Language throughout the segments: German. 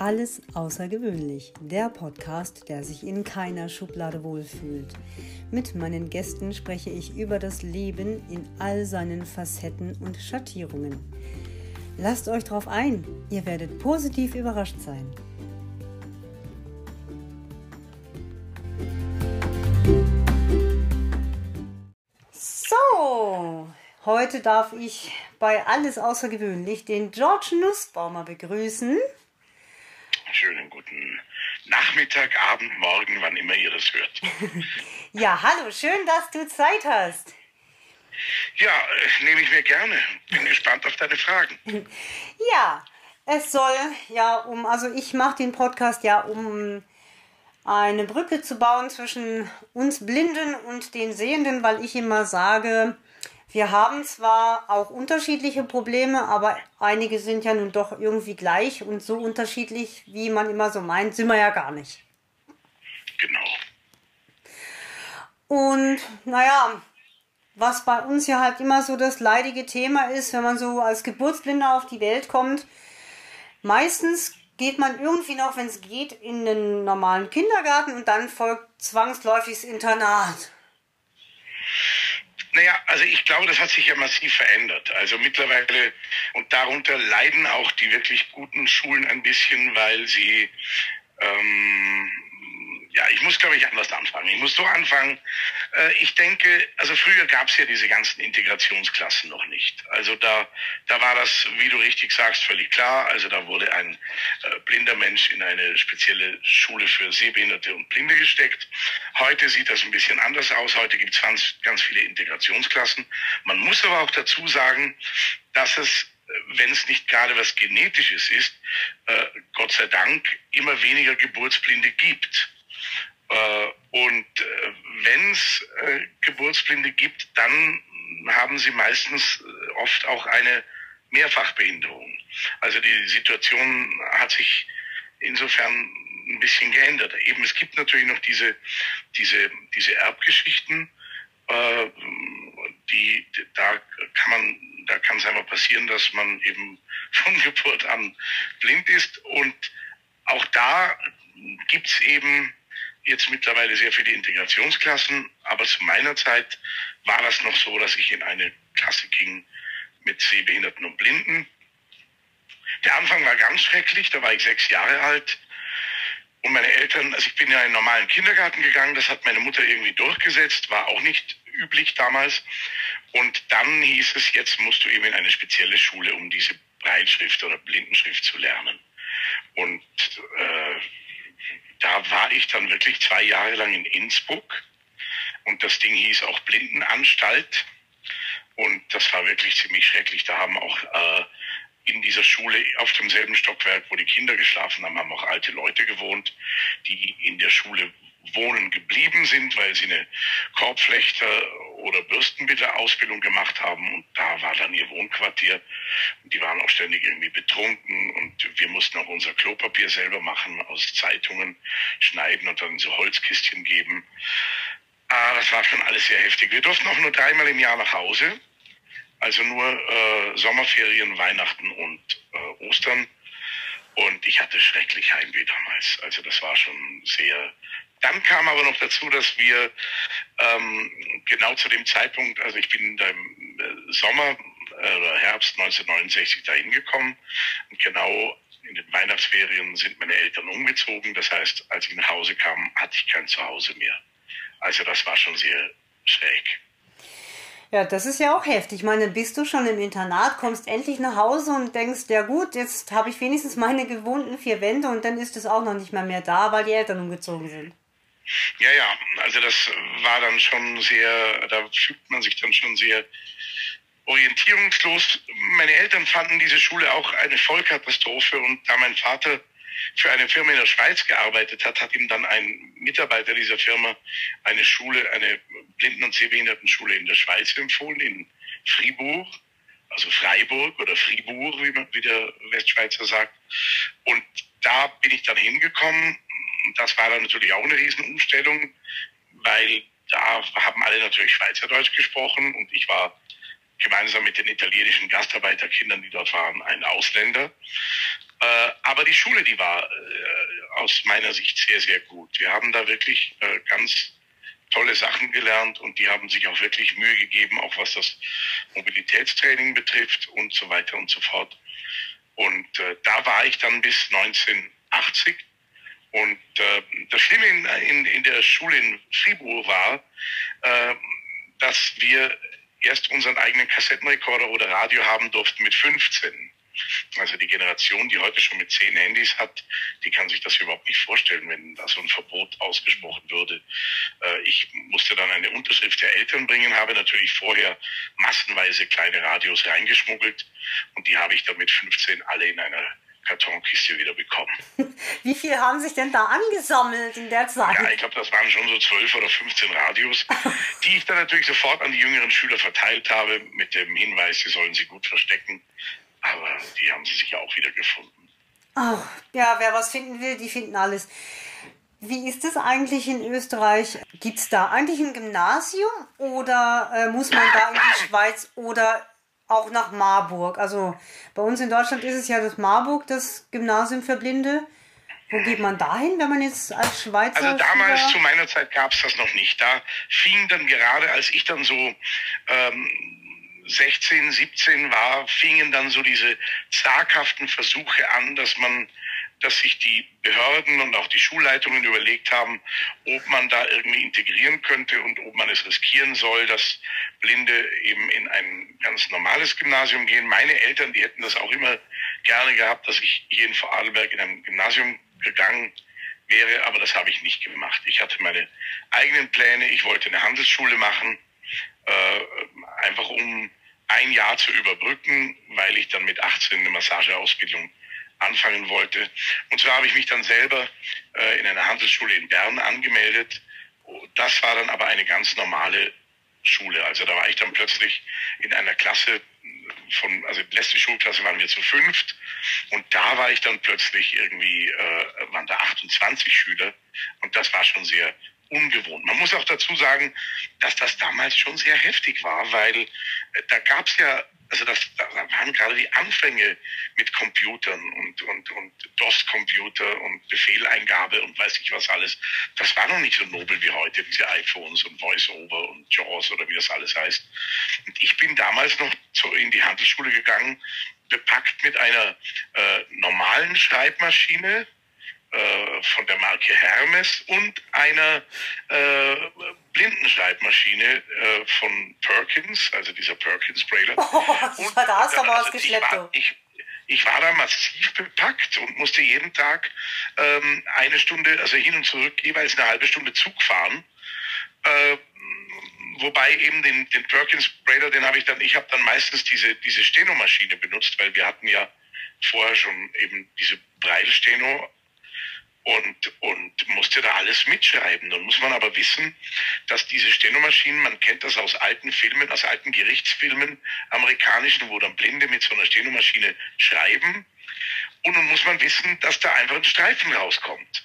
Alles außergewöhnlich, der Podcast, der sich in keiner Schublade wohlfühlt. Mit meinen Gästen spreche ich über das Leben in all seinen Facetten und Schattierungen. Lasst euch drauf ein, ihr werdet positiv überrascht sein. So, heute darf ich bei Alles Außergewöhnlich den George Nussbaumer begrüßen. Schönen guten Nachmittag, Abend, Morgen, wann immer ihr das hört. ja, hallo, schön, dass du Zeit hast. Ja, nehme ich mir gerne. Bin gespannt auf deine Fragen. ja, es soll ja um, also ich mache den Podcast ja um eine Brücke zu bauen zwischen uns Blinden und den Sehenden, weil ich immer sage, wir haben zwar auch unterschiedliche Probleme, aber einige sind ja nun doch irgendwie gleich und so unterschiedlich, wie man immer so meint, sind wir ja gar nicht. Genau. Und naja, was bei uns ja halt immer so das leidige Thema ist, wenn man so als Geburtsblinder auf die Welt kommt, meistens geht man irgendwie noch, wenn es geht, in den normalen Kindergarten und dann folgt zwangsläufig das Internat. Naja, also ich glaube, das hat sich ja massiv verändert. Also mittlerweile, und darunter leiden auch die wirklich guten Schulen ein bisschen, weil sie ähm, ja, ich muss, glaube ich, anders anfangen. Ich muss so anfangen. Äh, ich denke, also früher gab es ja diese ganzen Integrationsklassen noch nicht. Also da, da war das, wie du richtig sagst, völlig klar. Also da wurde ein äh, blinder Mensch in eine spezielle Schule für Sehbehinderte und Blinde gesteckt. Heute sieht das ein bisschen anders aus. Heute gibt es ganz, ganz viele Integrationsklassen. Man muss aber auch dazu sagen, dass es wenn es nicht gerade was Genetisches ist, äh, Gott sei Dank immer weniger Geburtsblinde gibt. Äh, und äh, wenn es äh, Geburtsblinde gibt, dann haben sie meistens oft auch eine Mehrfachbehinderung. Also die Situation hat sich insofern ein bisschen geändert. Eben, es gibt natürlich noch diese, diese, diese Erbgeschichten, äh, die, da kann man, da kann es einmal passieren, dass man eben von Geburt an blind ist und auch da gibt es eben jetzt mittlerweile sehr viele Integrationsklassen, aber zu meiner Zeit war das noch so, dass ich in eine Klasse ging mit Sehbehinderten und Blinden. Der Anfang war ganz schrecklich, da war ich sechs Jahre alt. Und meine Eltern, also ich bin ja in einen normalen Kindergarten gegangen, das hat meine Mutter irgendwie durchgesetzt, war auch nicht üblich damals. Und dann hieß es, jetzt musst du eben in eine spezielle Schule, um diese Breitschrift oder Blindenschrift zu lernen. Und äh, da war ich dann wirklich zwei Jahre lang in Innsbruck und das Ding hieß auch Blindenanstalt und das war wirklich ziemlich schrecklich. Da haben auch äh, in dieser Schule auf demselben Stockwerk, wo die Kinder geschlafen haben, haben auch alte Leute gewohnt, die in der Schule wohnen geblieben sind, weil sie eine Korbflechter- oder Bürstenbitterausbildung gemacht haben. Und da war dann ihr Wohnquartier. Und die waren auch ständig irgendwie betrunken. Und wir mussten auch unser Klopapier selber machen, aus Zeitungen schneiden und dann so Holzkistchen geben. Ah, das war schon alles sehr heftig. Wir durften auch nur dreimal im Jahr nach Hause. Also nur äh, Sommerferien, Weihnachten und äh, Ostern. Und ich hatte schrecklich Heimweh damals. Also das war schon sehr dann kam aber noch dazu, dass wir ähm, genau zu dem Zeitpunkt, also ich bin im äh, Sommer äh, oder Herbst 1969 dahin gekommen und genau in den Weihnachtsferien sind meine Eltern umgezogen. Das heißt, als ich nach Hause kam, hatte ich kein Zuhause mehr. Also das war schon sehr schräg. Ja, das ist ja auch heftig. Ich meine, bist du schon im Internat, kommst endlich nach Hause und denkst, ja gut, jetzt habe ich wenigstens meine gewohnten vier Wände und dann ist es auch noch nicht mehr mehr da, weil die Eltern umgezogen sind. Ja, ja, also das war dann schon sehr, da fühlt man sich dann schon sehr orientierungslos. Meine Eltern fanden diese Schule auch eine Vollkatastrophe und da mein Vater für eine Firma in der Schweiz gearbeitet hat, hat ihm dann ein Mitarbeiter dieser Firma eine Schule, eine Blinden- und Sehbehindertenschule in der Schweiz empfohlen, in Fribourg, also Freiburg oder Fribourg, wie, man, wie der Westschweizer sagt. Und da bin ich dann hingekommen das war dann natürlich auch eine Riesenumstellung, weil da haben alle natürlich Schweizerdeutsch gesprochen und ich war gemeinsam mit den italienischen Gastarbeiterkindern, die dort waren, ein Ausländer. Äh, aber die Schule, die war äh, aus meiner Sicht sehr, sehr gut. Wir haben da wirklich äh, ganz tolle Sachen gelernt und die haben sich auch wirklich Mühe gegeben, auch was das Mobilitätstraining betrifft und so weiter und so fort. Und da war ich dann bis 1980. Und äh, das Schlimme in, in, in der Schule in Fribourg war, äh, dass wir erst unseren eigenen Kassettenrekorder oder Radio haben durften mit 15. Also die Generation, die heute schon mit zehn Handys hat, die kann sich das überhaupt nicht vorstellen, wenn da so ein Verbot ausgesprochen würde. Äh, ich musste dann eine Unterschrift der Eltern bringen, habe natürlich vorher massenweise kleine Radios reingeschmuggelt und die habe ich dann mit 15 alle in einer Kartonkiste wieder bekommen. Wie viel haben sich denn da angesammelt in der Zeit? Ja, ich glaube, das waren schon so 12 oder 15 Radios, die ich dann natürlich sofort an die jüngeren Schüler verteilt habe, mit dem Hinweis, sie sollen sie gut verstecken. Aber die haben sie sich ja auch wieder gefunden. Ach, ja, wer was finden will, die finden alles. Wie ist es eigentlich in Österreich? Gibt es da eigentlich ein Gymnasium oder äh, muss man da in die Schweiz oder auch nach Marburg? Also bei uns in Deutschland ist es ja das Marburg, das Gymnasium für Blinde. Wo geht man dahin, wenn man jetzt als Schweizer. Also damals, Schüler zu meiner Zeit, gab es das noch nicht. Da fing dann gerade, als ich dann so ähm, 16, 17 war, fingen dann so diese zaghaften Versuche an, dass man, dass sich die Behörden und auch die Schulleitungen überlegt haben, ob man da irgendwie integrieren könnte und ob man es riskieren soll, dass Blinde eben in ein ganz normales Gymnasium gehen. Meine Eltern, die hätten das auch immer gerne gehabt, dass ich hier in Vorarlberg in ein Gymnasium gegangen wäre, aber das habe ich nicht gemacht. Ich hatte meine eigenen Pläne, ich wollte eine Handelsschule machen, äh, einfach um ein Jahr zu überbrücken, weil ich dann mit 18 eine Massageausbildung anfangen wollte. Und zwar habe ich mich dann selber äh, in einer Handelsschule in Bern angemeldet. Das war dann aber eine ganz normale Schule. Also da war ich dann plötzlich in einer Klasse von, also letzte Schulklasse waren wir zu fünft und da war ich dann plötzlich irgendwie, äh, waren da 28 Schüler und das war schon sehr ungewohnt. Man muss auch dazu sagen, dass das damals schon sehr heftig war, weil äh, da gab es ja, also das, da waren gerade die Anfänge mit Computern und, und, und DOS-Computer und Befehleingabe und weiß ich was alles. Das war noch nicht so nobel wie heute, diese iPhones und VoiceOver und JAWS oder wie das alles heißt. Und ich bin damals noch so in die Handelsschule gegangen, bepackt mit einer äh, normalen Schreibmaschine, äh, von der Marke Hermes und einer äh, Blindenschreibmaschine äh, von Perkins, also dieser Perkins Brailer. Oh, und, da hast du aber was geschleppt. Ich war, ich, ich war da massiv bepackt und musste jeden Tag ähm, eine Stunde, also hin und zurück, jeweils eine halbe Stunde Zug fahren. Äh, wobei eben den, den Perkins Brailer, den habe ich dann, ich habe dann meistens diese, diese Stenomaschine benutzt, weil wir hatten ja vorher schon eben diese Breilsteno und, und musste da alles mitschreiben. Nun muss man aber wissen, dass diese Stenomaschinen, man kennt das aus alten Filmen, aus alten Gerichtsfilmen, amerikanischen, wo dann Blinde mit so einer Stenomaschine schreiben. Und nun muss man wissen, dass da einfach ein Streifen rauskommt.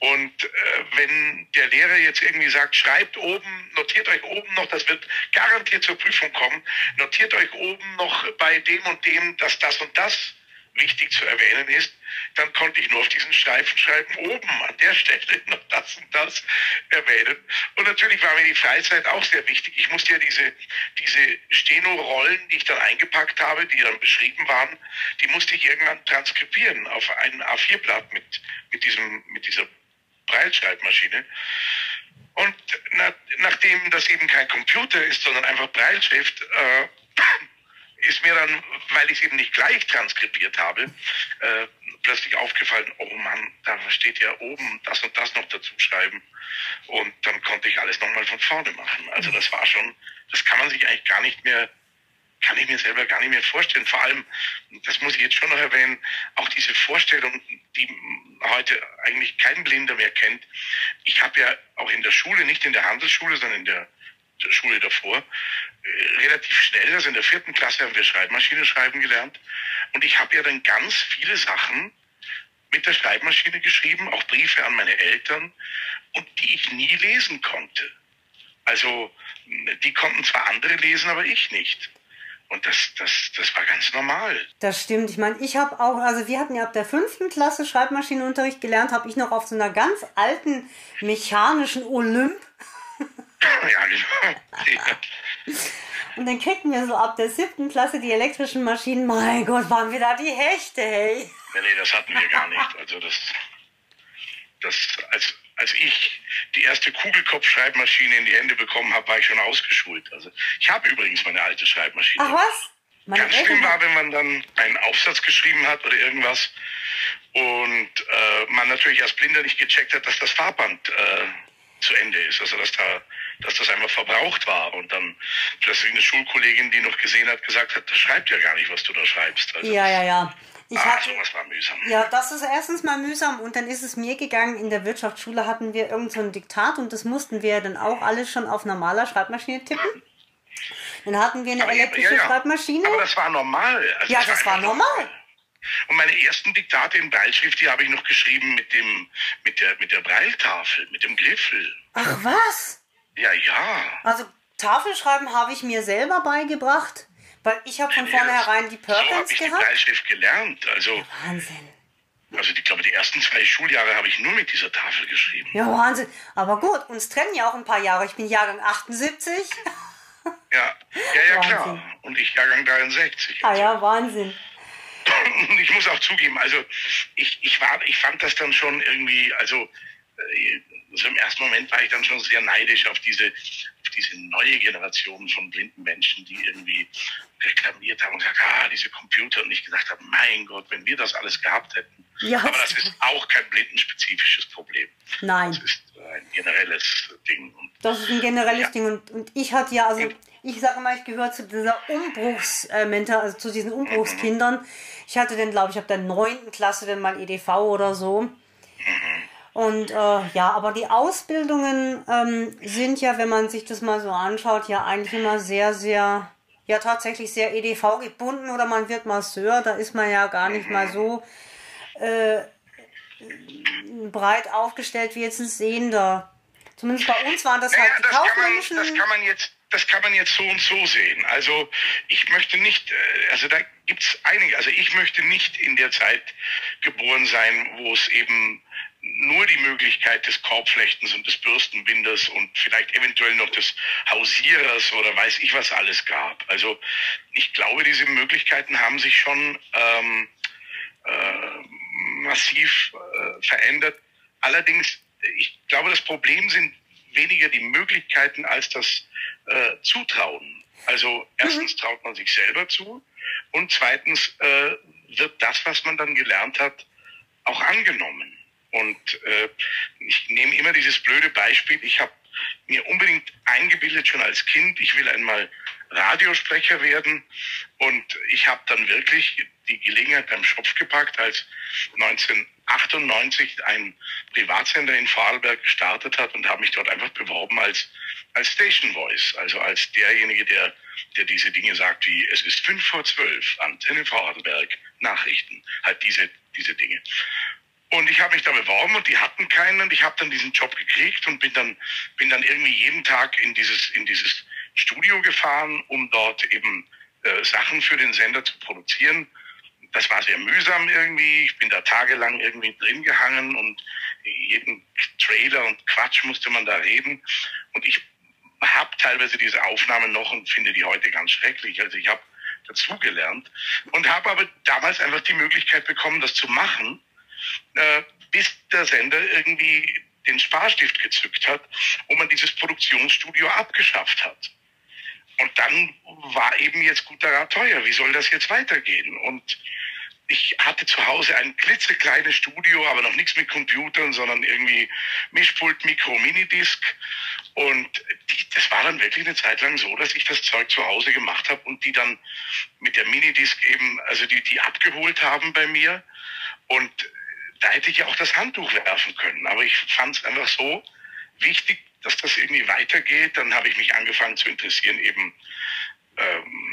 Und äh, wenn der Lehrer jetzt irgendwie sagt, schreibt oben, notiert euch oben noch, das wird garantiert zur Prüfung kommen, notiert euch oben noch bei dem und dem, dass das und das wichtig zu erwähnen ist, dann konnte ich nur auf diesen Streifen schreiben, oben an der Stelle noch das und das erwähnen. Und natürlich war mir die Freizeit auch sehr wichtig. Ich musste ja diese, diese Steno-Rollen, die ich dann eingepackt habe, die dann beschrieben waren, die musste ich irgendwann transkribieren auf ein A4-Blatt mit, mit, diesem, mit dieser Breilschreibmaschine. Und na, nachdem das eben kein Computer ist, sondern einfach Breilschrift, äh, ist mir dann, weil ich es eben nicht gleich transkribiert habe, äh, plötzlich aufgefallen, oh Mann, da steht ja oben das und das noch dazu schreiben. Und dann konnte ich alles nochmal von vorne machen. Also das war schon, das kann man sich eigentlich gar nicht mehr, kann ich mir selber gar nicht mehr vorstellen. Vor allem, das muss ich jetzt schon noch erwähnen, auch diese Vorstellung, die heute eigentlich kein Blinder mehr kennt. Ich habe ja auch in der Schule, nicht in der Handelsschule, sondern in der Schule davor, äh, relativ schnell, also in der vierten Klasse haben wir Schreibmaschine schreiben gelernt. Und ich habe ja dann ganz viele Sachen mit der Schreibmaschine geschrieben, auch Briefe an meine Eltern, und die ich nie lesen konnte. Also die konnten zwar andere lesen, aber ich nicht. Und das, das, das war ganz normal. Das stimmt. Ich meine, ich habe auch, also wir hatten ja ab der fünften Klasse Schreibmaschinenunterricht gelernt, habe ich noch auf so einer ganz alten mechanischen Olymp. Und dann kriegten wir so ab der siebten Klasse die elektrischen Maschinen. Mein Gott, waren wir da die Hechte, hey. Nee, nee, das hatten wir gar nicht. Also das, das, als, als ich die erste Kugelkopfschreibmaschine in die Hände bekommen habe, war ich schon ausgeschult. Also ich habe übrigens meine alte Schreibmaschine. Ach was? Meine Ganz schlimm war, wenn man dann einen Aufsatz geschrieben hat oder irgendwas und äh, man natürlich als Blinder nicht gecheckt hat, dass das Farbband äh, zu Ende ist. Also dass da, dass das einfach verbraucht war und dann plötzlich eine Schulkollegin, die noch gesehen hat, gesagt hat, das schreibt ja gar nicht, was du da schreibst. Also, ja, ja, ja. Ich ah, sowas war mühsam. Ja, das ist erstens mal mühsam und dann ist es mir gegangen, in der Wirtschaftsschule hatten wir irgend so ein Diktat und das mussten wir dann auch alles schon auf normaler Schreibmaschine tippen. Dann hatten wir eine aber elektrische ja, ja. Schreibmaschine. Aber das war normal. Also ja, das, das war, normal. normal. Und meine ersten Diktate in Breilschrift, die habe ich noch geschrieben mit dem, mit der, mit der Breiltafel, mit dem Griffel. Ach was? Ja, ja. Also Tafelschreiben habe ich mir selber beigebracht. Weil ich habe von ja, vornherein die Perkins so hab ich gehabt. Die Bleistift gelernt. Also, ja, Wahnsinn. Also ich glaube, die ersten zwei Schuljahre habe ich nur mit dieser Tafel geschrieben. Ja, Wahnsinn. Aber gut, uns trennen ja auch ein paar Jahre. Ich bin Jahrgang 78. Ja, ja, ja klar. Und ich Jahrgang 63. Ah ja, Wahnsinn. Und ich muss auch zugeben, also ich, ich, war, ich fand das dann schon irgendwie, also, äh, also im ersten Moment war ich dann schon sehr neidisch auf diese, auf diese neue Generation von blinden Menschen, die irgendwie reklamiert haben und gesagt, ah, diese Computer und ich gedacht habe, mein Gott, wenn wir das alles gehabt hätten. Ja. Aber das ist auch kein blindenspezifisches Problem. Nein. Das ist ein generelles Ding. Und, das ist ein generelles ja. Ding und, und ich hatte ja, also ich sage mal, ich gehöre zu dieser Umbruchsmental, also zu diesen Umbruchskindern. Ich hatte dann, glaube ich, ab der neunten Klasse dann mal EDV oder so. Und äh, ja, aber die Ausbildungen ähm, sind ja, wenn man sich das mal so anschaut, ja eigentlich immer sehr, sehr ja tatsächlich sehr EDV gebunden oder man wird Masseur, da ist man ja gar nicht mal so äh, breit aufgestellt wie jetzt ein Sehender. Zumindest bei uns waren das naja, halt die das kaufmännischen... Kann man, das kann man jetzt das kann man jetzt so und so sehen. Also ich möchte nicht, äh, also da gibt es einige, also ich möchte nicht in der Zeit geboren sein, wo es eben nur die Möglichkeit des Korbflechtens und des Bürstenbinders und vielleicht eventuell noch des Hausierers oder weiß ich was alles gab. Also ich glaube, diese Möglichkeiten haben sich schon ähm, äh, massiv äh, verändert. Allerdings, ich glaube, das Problem sind weniger die Möglichkeiten als das äh, Zutrauen. Also erstens mhm. traut man sich selber zu und zweitens äh, wird das, was man dann gelernt hat, auch angenommen. Und äh, ich nehme immer dieses blöde Beispiel. Ich habe mir unbedingt eingebildet, schon als Kind, ich will einmal Radiosprecher werden. Und ich habe dann wirklich die Gelegenheit beim Schopf gepackt, als 1998 ein Privatsender in Vorarlberg gestartet hat und habe mich dort einfach beworben als, als Station Voice, also als derjenige, der, der diese Dinge sagt wie es ist fünf vor zwölf, Antenne Vorarlberg, Nachrichten, halt diese, diese Dinge. Und ich habe mich da beworben und die hatten keinen und ich habe dann diesen Job gekriegt und bin dann, bin dann irgendwie jeden Tag in dieses, in dieses Studio gefahren, um dort eben äh, Sachen für den Sender zu produzieren. Das war sehr mühsam irgendwie. Ich bin da tagelang irgendwie drin gehangen und jeden Trailer und Quatsch musste man da reden. Und ich habe teilweise diese Aufnahmen noch und finde die heute ganz schrecklich. Also ich habe dazugelernt und habe aber damals einfach die Möglichkeit bekommen, das zu machen äh, bis der Sender irgendwie den Sparstift gezückt hat und man dieses Produktionsstudio abgeschafft hat. Und dann war eben jetzt guter Rat teuer. Wie soll das jetzt weitergehen? Und ich hatte zu Hause ein klitzekleines Studio, aber noch nichts mit Computern, sondern irgendwie Mischpult, Mikro, Minidisc. Und die, das war dann wirklich eine Zeit lang so, dass ich das Zeug zu Hause gemacht habe und die dann mit der Minidisc eben, also die, die abgeholt haben bei mir. Und da hätte ich ja auch das Handtuch werfen können. Aber ich fand es einfach so wichtig, dass das irgendwie weitergeht. Dann habe ich mich angefangen zu interessieren, eben ähm,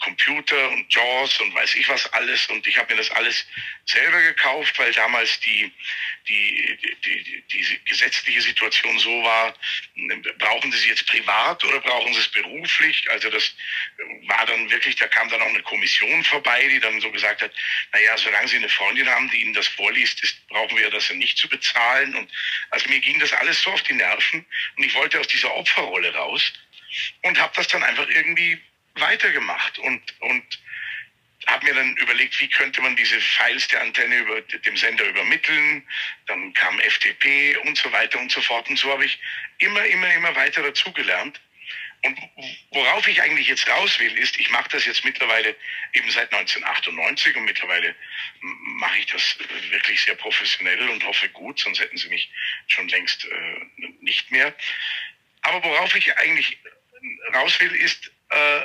Computer und JAWS und weiß ich was alles und ich habe mir das alles selber gekauft, weil damals die, die, die, die, die gesetzliche Situation so war, brauchen Sie es jetzt privat oder brauchen Sie es beruflich? Also das war dann wirklich, da kam dann auch eine Kommission vorbei, die dann so gesagt hat, naja, solange Sie eine Freundin haben, die Ihnen das vorliest, ist, brauchen wir das ja nicht zu bezahlen. Und also mir ging das alles so auf die Nerven und ich wollte aus dieser Opferrolle raus und habe das dann einfach irgendwie weitergemacht und, und habe mir dann überlegt, wie könnte man diese Files der Antenne über dem Sender übermitteln. Dann kam FTP und so weiter und so fort. Und so habe ich immer, immer, immer weiter dazugelernt. Und worauf ich eigentlich jetzt raus will, ist, ich mache das jetzt mittlerweile eben seit 1998 und mittlerweile mache ich das wirklich sehr professionell und hoffe gut, sonst hätten sie mich schon längst äh, nicht mehr. Aber worauf ich eigentlich raus will, ist, äh,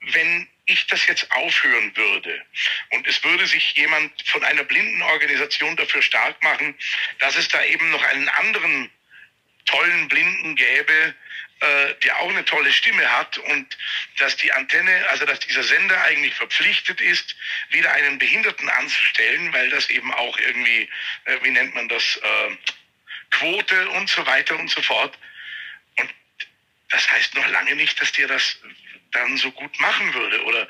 wenn ich das jetzt aufhören würde und es würde sich jemand von einer Blindenorganisation dafür stark machen, dass es da eben noch einen anderen tollen Blinden gäbe, äh, der auch eine tolle Stimme hat und dass die Antenne, also dass dieser Sender eigentlich verpflichtet ist, wieder einen Behinderten anzustellen, weil das eben auch irgendwie, äh, wie nennt man das, äh, Quote und so weiter und so fort. Und das heißt noch lange nicht, dass dir das dann so gut machen würde. Oder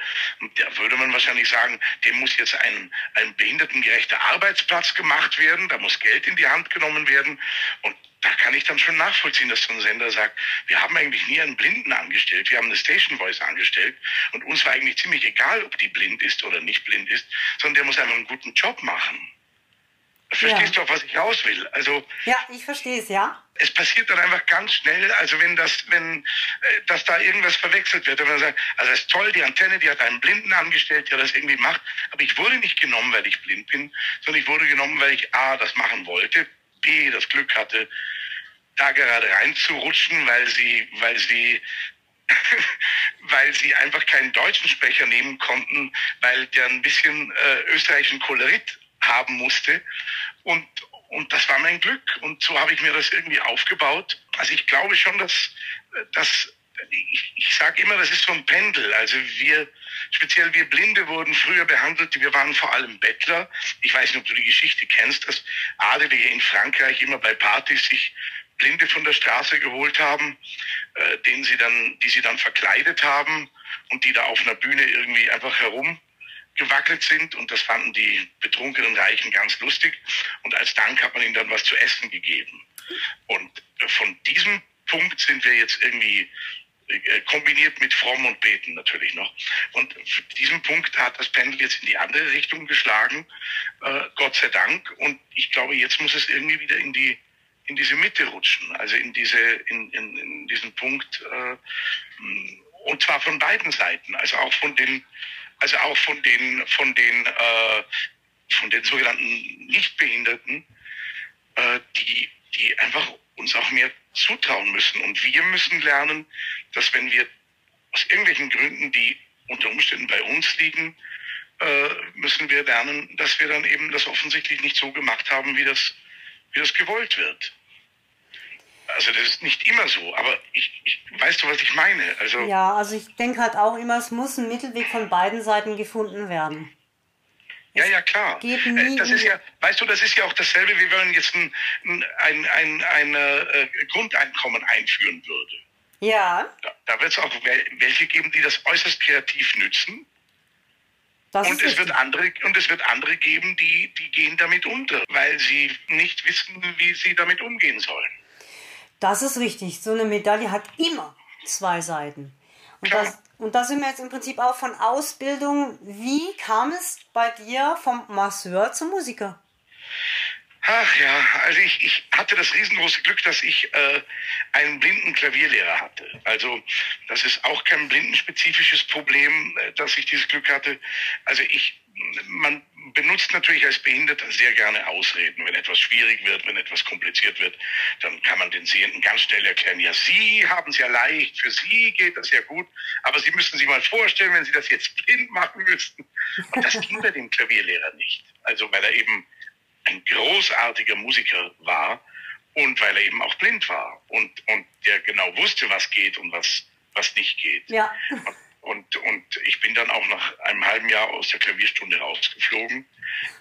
da würde man wahrscheinlich sagen, dem muss jetzt ein, ein behindertengerechter Arbeitsplatz gemacht werden, da muss Geld in die Hand genommen werden. Und da kann ich dann schon nachvollziehen, dass so ein Sender sagt, wir haben eigentlich nie einen Blinden angestellt, wir haben eine Station Voice angestellt und uns war eigentlich ziemlich egal, ob die blind ist oder nicht blind ist, sondern der muss einfach einen guten Job machen. Verstehst ja. du, auf was ich raus will? Also ja, ich verstehe es, ja. Es passiert dann einfach ganz schnell, also wenn das, wenn, äh, dass da irgendwas verwechselt wird, wenn man sagt, also das ist toll, die Antenne, die hat einen Blinden angestellt, der das irgendwie macht, aber ich wurde nicht genommen, weil ich blind bin, sondern ich wurde genommen, weil ich A, das machen wollte, B, das Glück hatte, da gerade reinzurutschen, weil sie, weil sie weil sie einfach keinen deutschen Sprecher nehmen konnten, weil der ein bisschen äh, österreichischen Kolorit haben musste. Und, und das war mein Glück. Und so habe ich mir das irgendwie aufgebaut. Also ich glaube schon, dass, dass ich, ich sage immer, das ist so ein Pendel. Also wir, speziell wir Blinde wurden früher behandelt, wir waren vor allem Bettler. Ich weiß nicht, ob du die Geschichte kennst, dass Adelige in Frankreich immer bei Partys sich Blinde von der Straße geholt haben, äh, denen sie dann, die sie dann verkleidet haben und die da auf einer Bühne irgendwie einfach herum gewackelt sind und das fanden die betrunkenen Reichen ganz lustig und als Dank hat man ihnen dann was zu essen gegeben. Und von diesem Punkt sind wir jetzt irgendwie äh, kombiniert mit Fromm und Beten natürlich noch. Und diesem Punkt hat das Pendel jetzt in die andere Richtung geschlagen, äh, Gott sei Dank. Und ich glaube, jetzt muss es irgendwie wieder in die in diese Mitte rutschen, also in diese in, in, in diesen Punkt äh, und zwar von beiden Seiten, also auch von den also auch von den, von den, äh, von den sogenannten Nichtbehinderten, äh, die, die einfach uns auch mehr zutrauen müssen. Und wir müssen lernen, dass wenn wir aus irgendwelchen Gründen, die unter Umständen bei uns liegen, äh, müssen wir lernen, dass wir dann eben das offensichtlich nicht so gemacht haben, wie das, wie das gewollt wird. Also das ist nicht immer so, aber ich, ich weißt du, was ich meine? Also ja, also ich denke halt auch immer, es muss ein Mittelweg von beiden Seiten gefunden werden. Ja, ja, klar. Geht äh, nie das ist ja, weißt du, das ist ja auch dasselbe, wie wenn man jetzt ein, ein, ein, ein äh, Grundeinkommen einführen würde. Ja. Da, da wird es auch welche geben, die das äußerst kreativ nützen. Das und es wird andere und es wird andere geben, die die gehen damit unter, weil sie nicht wissen, wie sie damit umgehen sollen. Das ist richtig. So eine Medaille hat immer zwei Seiten. Und, das, und da sind wir jetzt im Prinzip auch von Ausbildung. Wie kam es bei dir vom Masseur zum Musiker? Ach ja, also ich, ich hatte das riesengroße Glück, dass ich äh, einen blinden Klavierlehrer hatte. Also das ist auch kein blindenspezifisches Problem, äh, dass ich dieses Glück hatte. Also ich, man benutzt natürlich als Behinderter sehr gerne Ausreden. Wenn etwas schwierig wird, wenn etwas kompliziert wird, dann kann man den Sehenden ganz schnell erklären, ja, Sie haben es ja leicht, für Sie geht das ja gut, aber Sie müssen sich mal vorstellen, wenn Sie das jetzt blind machen müssten. Und das ging bei dem Klavierlehrer nicht. Also weil er eben ein großartiger Musiker war und weil er eben auch blind war und, und der genau wusste, was geht und was, was nicht geht. Ja. Und Und, und ich bin dann auch nach einem halben Jahr aus der Klavierstunde rausgeflogen,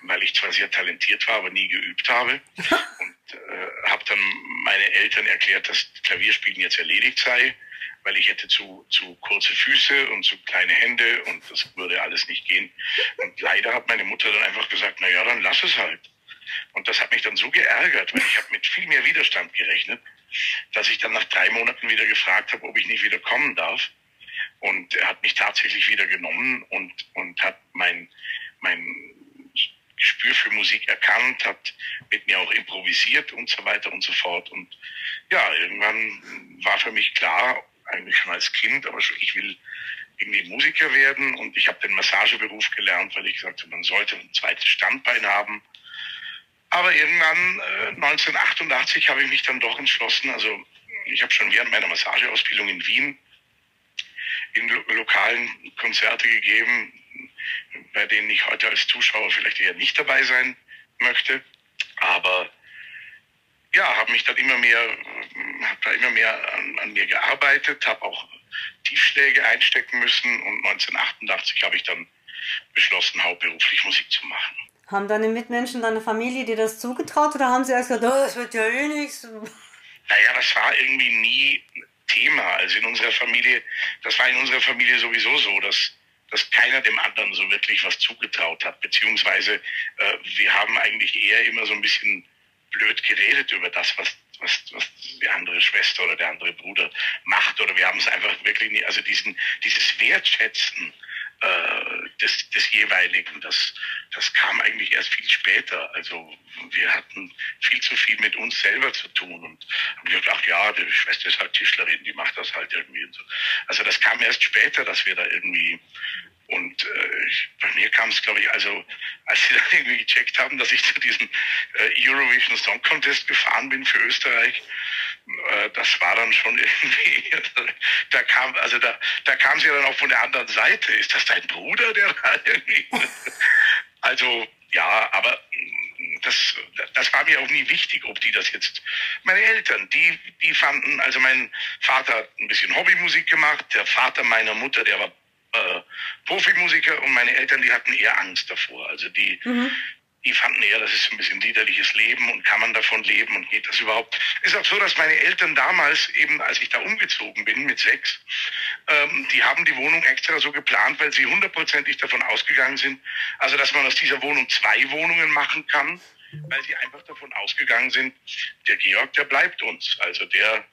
weil ich zwar sehr talentiert war, aber nie geübt habe. Und äh, habe dann meine Eltern erklärt, dass Klavierspielen jetzt erledigt sei, weil ich hätte zu, zu kurze Füße und zu kleine Hände und das würde alles nicht gehen. Und leider hat meine Mutter dann einfach gesagt, na ja, dann lass es halt. Und das hat mich dann so geärgert, weil ich habe mit viel mehr Widerstand gerechnet, dass ich dann nach drei Monaten wieder gefragt habe, ob ich nicht wieder kommen darf. Und er hat mich tatsächlich wieder genommen und, und hat mein, mein Gespür für Musik erkannt, hat mit mir auch improvisiert und so weiter und so fort. Und ja, irgendwann war für mich klar, eigentlich schon als Kind, aber ich will irgendwie Musiker werden und ich habe den Massageberuf gelernt, weil ich gesagt habe, man sollte ein zweites Standbein haben. Aber irgendwann, äh, 1988, habe ich mich dann doch entschlossen, also ich habe schon während meiner Massageausbildung in Wien in lo lokalen Konzerte gegeben, bei denen ich heute als Zuschauer vielleicht eher nicht dabei sein möchte. Aber ja, habe mich dann immer mehr, habe da immer mehr an, an mir gearbeitet, habe auch Tiefschläge einstecken müssen und 1988 habe ich dann beschlossen, hauptberuflich Musik zu machen. Haben deine Mitmenschen, deine Familie dir das zugetraut oder haben sie erst gesagt, oh, das wird ja eh nichts? Naja, das war irgendwie nie Thema. Also in unserer Familie, das war in unserer Familie sowieso so, dass, dass keiner dem anderen so wirklich was zugetraut hat. Beziehungsweise äh, wir haben eigentlich eher immer so ein bisschen blöd geredet über das, was, was, was die andere Schwester oder der andere Bruder macht. Oder wir haben es einfach wirklich nicht, also diesen, dieses Wertschätzen äh, des, des jeweiligen. Das, das kam eigentlich erst viel später. Also wir hatten viel zu viel mit uns selber zu tun und haben ach ja, die Schwester ist halt Tischlerin, die macht das halt irgendwie. Und so. Also das kam erst später, dass wir da irgendwie und äh, bei mir kam es, glaube ich, also als sie dann irgendwie gecheckt haben, dass ich zu diesem äh, Eurovision Song Contest gefahren bin für Österreich, das war dann schon irgendwie, da kam, also da, da kam sie dann auch von der anderen Seite. Ist das dein Bruder, der da irgendwie? Also ja, aber das, das war mir auch nie wichtig, ob die das jetzt. Meine Eltern, die, die fanden, also mein Vater hat ein bisschen Hobbymusik gemacht, der Vater meiner Mutter, der war äh, Profimusiker und meine Eltern, die hatten eher Angst davor. Also die, mhm. Die fanden eher, das ist ein bisschen liederliches Leben und kann man davon leben und geht das überhaupt. Ist auch so, dass meine Eltern damals, eben als ich da umgezogen bin mit sechs, ähm, die haben die Wohnung extra so geplant, weil sie hundertprozentig davon ausgegangen sind, also dass man aus dieser Wohnung zwei Wohnungen machen kann, weil sie einfach davon ausgegangen sind, der Georg, der bleibt uns. Also der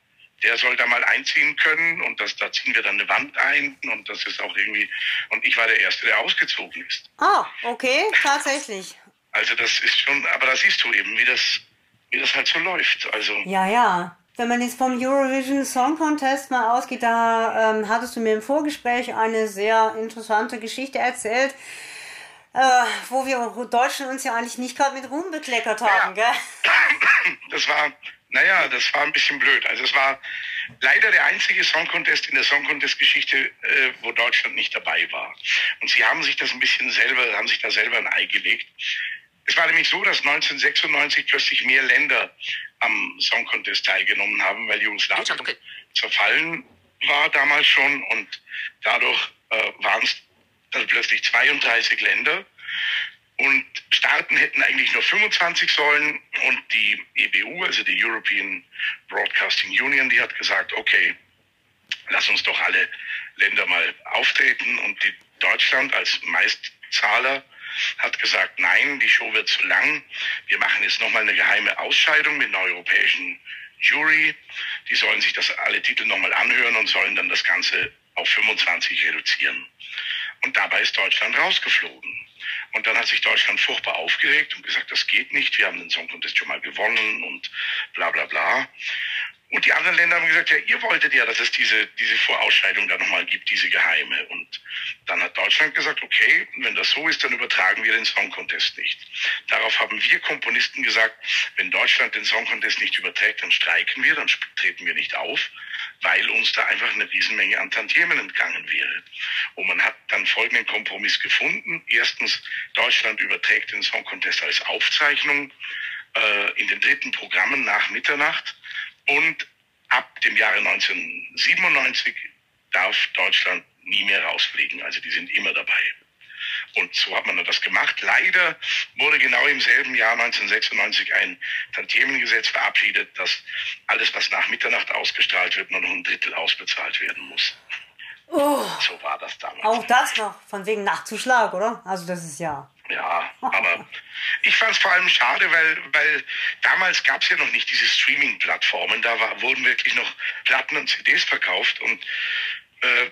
der soll da mal einziehen können und das, da ziehen wir dann eine Wand ein und das ist auch irgendwie, und ich war der Erste, der ausgezogen ist. Ah, okay, tatsächlich. Also das ist schon, aber da siehst du eben, wie das, wie das halt so läuft. Also ja, ja. Wenn man jetzt vom Eurovision Song Contest mal ausgeht, da ähm, hattest du mir im Vorgespräch eine sehr interessante Geschichte erzählt, äh, wo wir Deutschen uns ja eigentlich nicht gerade mit Ruhm bekleckert haben, ja. gell? Das war naja, das war ein bisschen blöd. Also es war leider der einzige Song Contest in der Song Contest Geschichte, äh, wo Deutschland nicht dabei war. Und sie haben sich das ein bisschen selber, haben sich da selber ein Ei gelegt. Es war nämlich so, dass 1996 plötzlich mehr Länder am Song Contest teilgenommen haben, weil Jugoslawien okay. zerfallen war damals schon und dadurch äh, waren es dann plötzlich 32 Länder. Und starten hätten eigentlich nur 25 sollen und die EBU, also die European Broadcasting Union, die hat gesagt, okay, lass uns doch alle Länder mal auftreten und die Deutschland als Meistzahler hat gesagt, nein, die Show wird zu lang. Wir machen jetzt nochmal eine geheime Ausscheidung mit einer europäischen Jury. Die sollen sich das alle Titel nochmal anhören und sollen dann das Ganze auf 25 reduzieren. Und dabei ist Deutschland rausgeflogen. Und dann hat sich Deutschland furchtbar aufgeregt und gesagt, das geht nicht, wir haben den Song Contest schon mal gewonnen und bla bla bla. Und die anderen Länder haben gesagt, ja, ihr wolltet ja, dass es diese, diese Vorausscheidung da nochmal gibt, diese geheime. Und dann hat Deutschland gesagt, okay, wenn das so ist, dann übertragen wir den Song Contest nicht. Darauf haben wir Komponisten gesagt, wenn Deutschland den Song Contest nicht überträgt, dann streiken wir, dann treten wir nicht auf weil uns da einfach eine Riesenmenge an Tantiemen entgangen wäre. Und man hat dann folgenden Kompromiss gefunden. Erstens, Deutschland überträgt den Song Contest als Aufzeichnung äh, in den dritten Programmen nach Mitternacht und ab dem Jahre 1997 darf Deutschland nie mehr rausfliegen. Also die sind immer dabei. Und so hat man das gemacht. Leider wurde genau im selben Jahr 1996 ein Tantiemengesetz verabschiedet, dass alles, was nach Mitternacht ausgestrahlt wird, nur noch ein Drittel ausbezahlt werden muss. Oh, So war das damals. auch das noch, von wegen Nachtzuschlag, oder? Also das ist ja. Ja, aber ich fand es vor allem schade, weil, weil damals gab es ja noch nicht diese Streaming-Plattformen. Da war, wurden wirklich noch Platten und CDs verkauft und äh,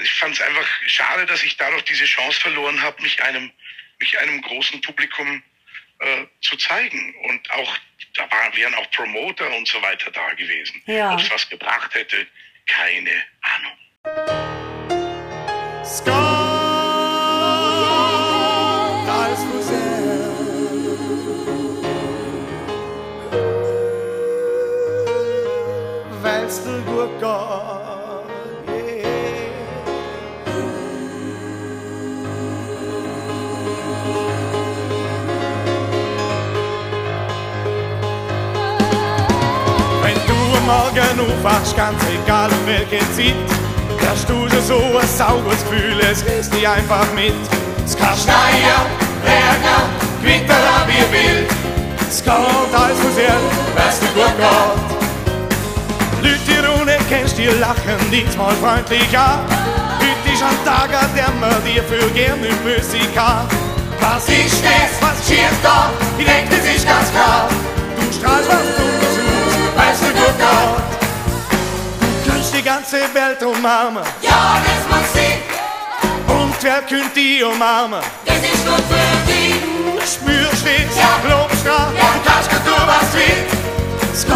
ich fand es einfach schade, dass ich dadurch diese Chance verloren habe, mich einem, mich einem großen Publikum äh, zu zeigen. Und auch, da waren, wären auch Promoter und so weiter da gewesen. Ja. Ob es was gebracht hätte, keine Ahnung. Scott Gut geht, yeah. Wenn du am Morgen aufwachst, ganz egal um welche Zeit, hast du schon so ein sauberes Gefühl, es reißt dich einfach mit. Es kann schneien, regnen, gewittern wie wild. Es geht alles sehr, weil's dir gut geht. Leute, die du kennst, die lachen dich mal freundlich an. Heute ist ein Tag, an dem man dir für gern nicht böse kann. Was ist das? Was schiert da? Ich denk, das ist ganz klar. Du strahlst was du versuchst, weil's dir gut geht. Du kannst die ganze Welt umarmen. Ja, das muss ich, Und wer könnte die umarmen? das ist gut für dich. Spürst es, Ja. glaubst dran, Ja. du kannst gar tun, was du willst. Es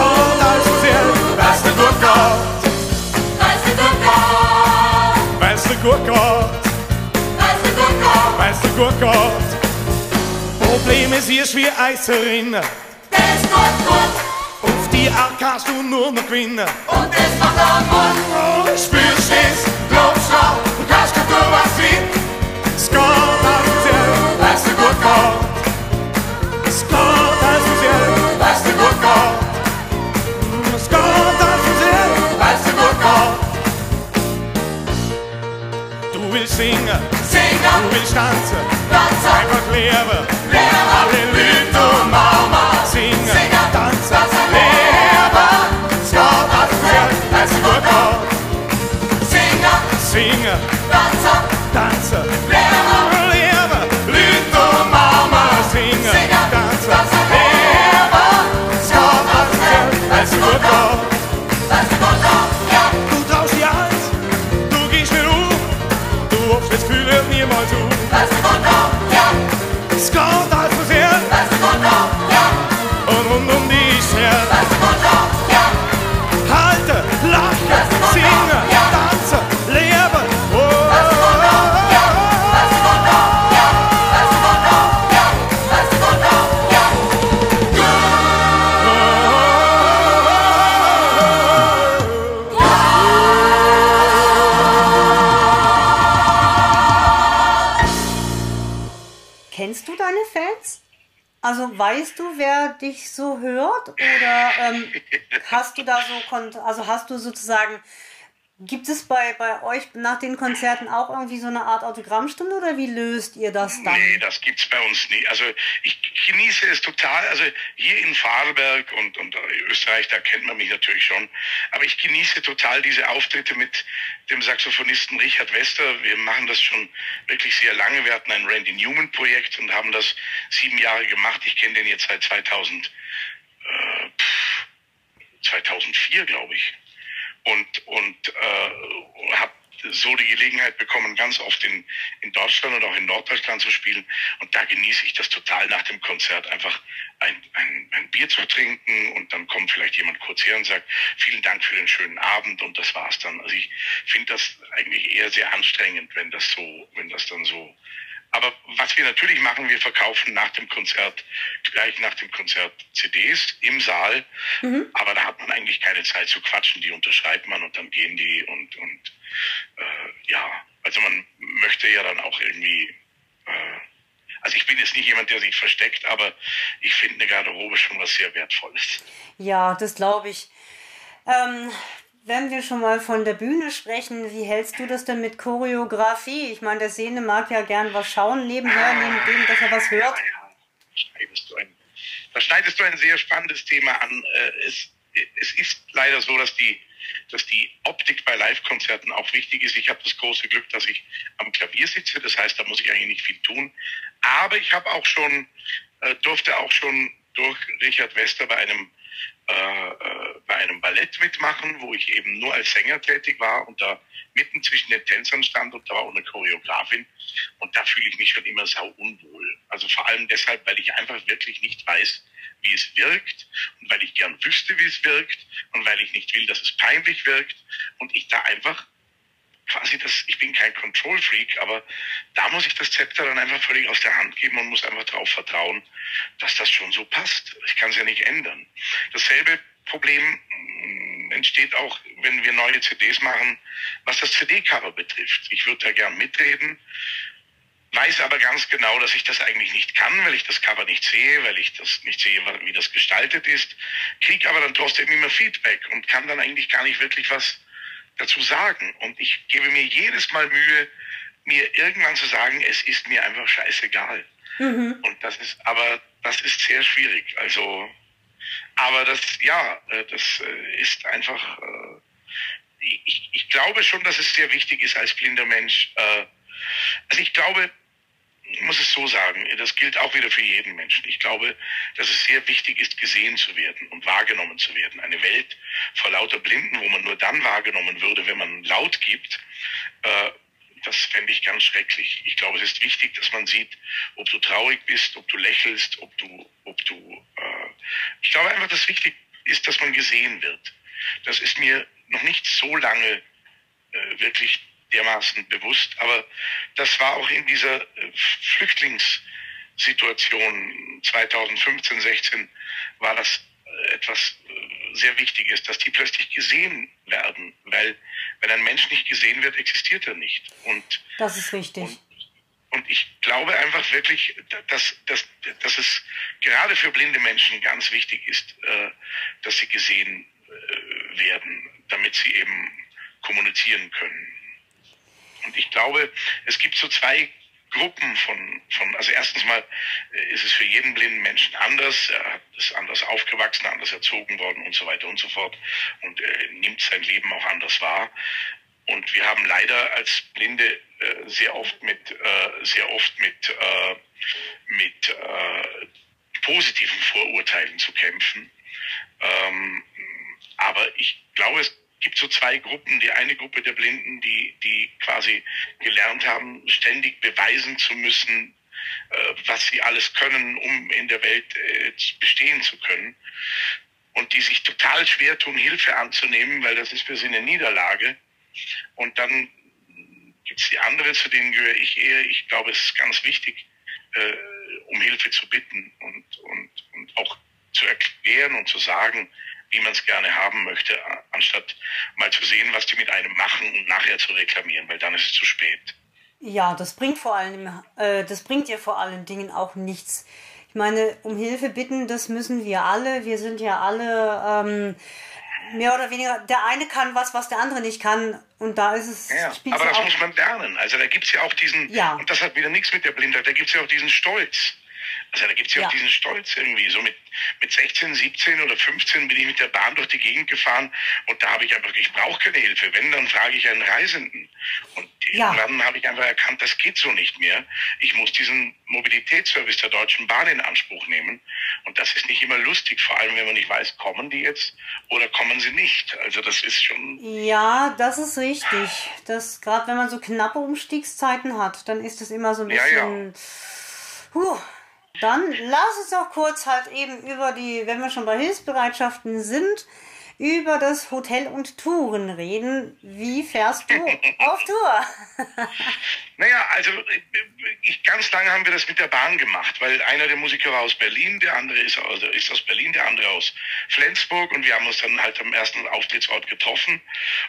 du gut geht, weil's dir gut geht. Probleme siehst wie Eiserinnen. das ist gut, gut. Auf die Art kannst du nur noch gewinnen. Und das macht auch Mut. Oh, spürst es, glaubst dran, du kannst tun, was du willst. Willst singen, Singen, du willst tanzen, tanzen, einfach leben. leben, Alle Leute umarmen, singen, Singen, tanzen, tanzen, leben. Es geht alles sehr, weil's dir gut singen, Singen, tanzen, tanzen, leben, Es Also weißt du, wer dich so hört? Oder ähm, hast du da so, also hast du sozusagen, gibt es bei, bei euch nach den Konzerten auch irgendwie so eine Art Autogrammstunde oder wie löst ihr das dann? Nee, das gibt's bei uns nie. Also ich genieße es total. Also hier in Vorarlberg und, und Österreich, da kennt man mich natürlich schon. Aber ich genieße total diese Auftritte mit dem Saxophonisten Richard Wester. Wir machen das schon wirklich sehr lange. Wir hatten ein Randy Newman Projekt und haben das sieben Jahre gemacht. Ich kenne den jetzt seit 2000, äh, pff, 2004, glaube ich und, und äh, habe so die Gelegenheit bekommen, ganz oft in, in Deutschland und auch in Norddeutschland zu spielen. Und da genieße ich das total nach dem Konzert, einfach ein, ein, ein Bier zu trinken und dann kommt vielleicht jemand kurz her und sagt, vielen Dank für den schönen Abend und das war's dann. Also ich finde das eigentlich eher sehr anstrengend, wenn das so, wenn das dann so aber was wir natürlich machen, wir verkaufen nach dem Konzert, gleich nach dem Konzert CDs im Saal. Aber da hat man eigentlich keine Zeit zu quatschen. Die unterschreibt man und dann gehen die und, und äh, ja, also man möchte ja dann auch irgendwie, äh, also ich bin jetzt nicht jemand, der sich versteckt, aber ich finde eine Garderobe schon was sehr Wertvolles. Ja, das glaube ich. Ähm, wenn wir schon mal von der Bühne sprechen, wie hältst du das denn mit Choreografie? Ich meine, der Sehne mag ja gern was schauen nebenher, neben dem, dass er was hört. Da schneidest du ein sehr spannendes Thema an. Äh, Es, es ist leider so, dass die, dass die Optik bei Live-Konzerten auch wichtig ist. Ich habe das große Glück, dass ich am Klavier sitze. Das heißt, da muss ich eigentlich nicht viel tun. Aber ich habe auch schon, äh, durfte auch schon durch Richard Wester bei einem äh, bei einem Ballett mitmachen, wo ich eben nur als Sänger tätig war und da mitten zwischen den Tänzern stand und da war auch eine Choreografin und da fühle ich mich schon immer sau unwohl. Also vor allem deshalb, weil ich einfach wirklich nicht weiß, wie es wirkt und weil ich gern wüsste, wie es wirkt und weil ich nicht will, dass es peinlich wirkt und ich da einfach quasi das, ich bin kein Control Freak, aber da muss ich das Zepter dann einfach völlig aus der Hand geben und muss einfach darauf vertrauen, dass das schon so passt. Ich kann es ja nicht ändern. Dasselbe Problem mm, entsteht auch, wenn wir neue CDs machen, was das CD-Cover betrifft. Ich würde da gern mitreden, weiß aber ganz genau, dass ich das eigentlich nicht kann, weil ich das Cover nicht sehe, weil ich das nicht sehe, wie das gestaltet ist, kriege aber dann trotzdem immer Feedback und kann dann eigentlich gar nicht wirklich was dazu sagen. Und ich gebe mir jedes Mal Mühe, mir irgendwann zu sagen, es ist mir einfach scheißegal. Und das ist, aber das ist sehr schwierig. Also, aber das, ja, äh, das äh, ist einfach, äh, ich, ich glaube schon, dass es sehr wichtig ist als blinder Mensch. Also ich glaube, muss es so sagen, das gilt auch wieder für jeden Menschen. Ich glaube, dass es sehr wichtig ist, gesehen zu werden und wahrgenommen zu werden. Eine Welt vor lauter Blinden, wo man nur dann wahrgenommen würde, wenn man laut gibt, äh, das fände ich ganz schrecklich. Ich glaube, es ist wichtig, dass man sieht, ob du traurig bist, ob du lächelst, ob du, ob du, äh, ich glaube einfach, dass wichtig ist, dass man gesehen wird. Das ist mir noch nicht so lange äh, wirklich dermaßen bewusst, aber das war auch in dieser äh, Flüchtlingssituation 2015, 16 war das äh, etwas äh, sehr Wichtiges, dass die plötzlich gesehen werden, weil wenn ein Mensch nicht gesehen wird, existiert er nicht. Und Das ist richtig. und, und ich glaube einfach wirklich, dass, dass, dass es gerade für blinde Menschen ganz wichtig ist, dass sie gesehen werden, damit sie eben kommunizieren können. Und ich glaube, es gibt so zwei Gruppen von, von also erstens mal äh, ist es für jeden blinden Menschen anders, er ist anders aufgewachsen, anders erzogen worden und so weiter und so fort und äh, nimmt sein Leben auch anders wahr. Und wir haben leider als Blinde äh, sehr oft mit äh, sehr oft mit äh, mit äh, positiven Vorurteilen zu kämpfen. Ähm, aber ich glaube, es gibt so zwei Gruppen. Die eine Gruppe der Blinden, die, die quasi gelernt haben, ständig beweisen zu müssen, äh, was sie alles können, um in der Welt äh, bestehen zu können. Und die sich total schwer tun, Hilfe anzunehmen, weil das ist für sie eine Niederlage. Und dann gibt es die andere, zu denen gehöre ich eher. Ich glaube, es ist ganz wichtig, äh, um Hilfe zu bitten und, und, und auch zu erklären und zu sagen, wie man es gerne haben möchte, anstatt mal zu sehen, was die mit einem machen und nachher zu reklamieren, weil dann ist es zu spät. Ja, das bringt vor allem, äh, das bringt ja vor allen Dingen auch nichts. Ich meine, um Hilfe bitten, das müssen wir alle. Wir sind ja alle ähm, mehr oder weniger. Der eine kann was, was der andere nicht kann, und da ist es. Ja, aber das muss man lernen. Also da gibt's ja auch diesen, Ja. und das hat wieder nichts mit der Blindheit, da gibt's ja auch diesen Stolz. Da gibt's ja, Ja. auch diesen Stolz irgendwie. So mit, mit 16, 17 oder 15 bin ich mit der Bahn durch die Gegend gefahren und da habe ich einfach, ich brauche keine Hilfe. Wenn, dann frage ich einen Reisenden. Und Ja. irgendwann habe ich einfach erkannt, das geht so nicht mehr. Ich muss diesen Mobilitätsservice der Deutschen Bahn in Anspruch nehmen. Und das ist nicht immer lustig, vor allem wenn man nicht weiß, kommen die jetzt oder kommen sie nicht. Also das ist schon, Ja, das ist richtig. Das gerade wenn man so knappe Umstiegszeiten hat, dann ist es immer so ein Ja, bisschen. Puh. Dann lass uns doch kurz halt eben über die, wenn wir schon bei Hilfsbereitschaften sind, über das Hotel und Touren reden. Wie fährst du auf Tour? Naja, also äh, ich, ganz lange haben wir das mit der Bahn gemacht, weil einer der Musiker war aus Berlin, der andere ist, also ist aus Berlin, der andere aus Flensburg und wir haben uns dann halt am ersten Auftrittsort getroffen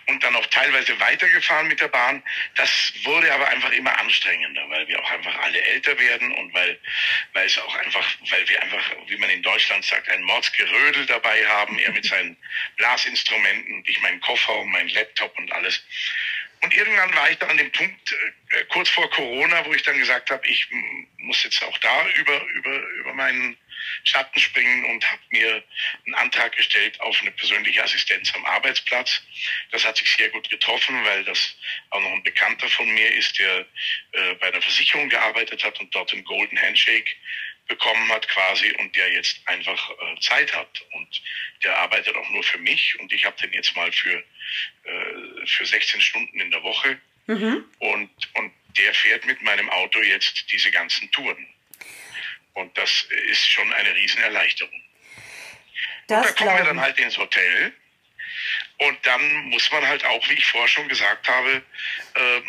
und dann auch teilweise weitergefahren mit der Bahn. Das wurde aber einfach immer anstrengender, weil wir auch einfach alle älter werden und weil, weil es auch einfach, weil wir einfach, wie man in Deutschland sagt, ein Mordsgerödel dabei haben, er mit seinen Blasinstrumenten, ich meinen Koffer und meinen Laptop und alles. Und irgendwann war ich dann an dem Punkt, äh, kurz vor Corona, wo ich dann gesagt habe, ich muss jetzt auch da über, über, über meinen Schatten springen und habe mir einen Antrag gestellt auf eine persönliche Assistenz am Arbeitsplatz. Das hat sich sehr gut getroffen, weil das auch noch ein Bekannter von mir ist, der äh, bei einer Versicherung gearbeitet hat und dort einen Golden Handshake bekommen hat quasi und der jetzt einfach äh, Zeit hat. Und der arbeitet auch nur für mich und ich habe den jetzt mal für äh, für 16 Stunden in der Woche. Mhm. und und der fährt mit meinem Auto jetzt diese ganzen Touren. Und das ist schon eine Riesenerleichterung. Das und da kommen wir dann halt ins Hotel. Und dann muss man halt auch, wie ich vorher schon gesagt habe, äh,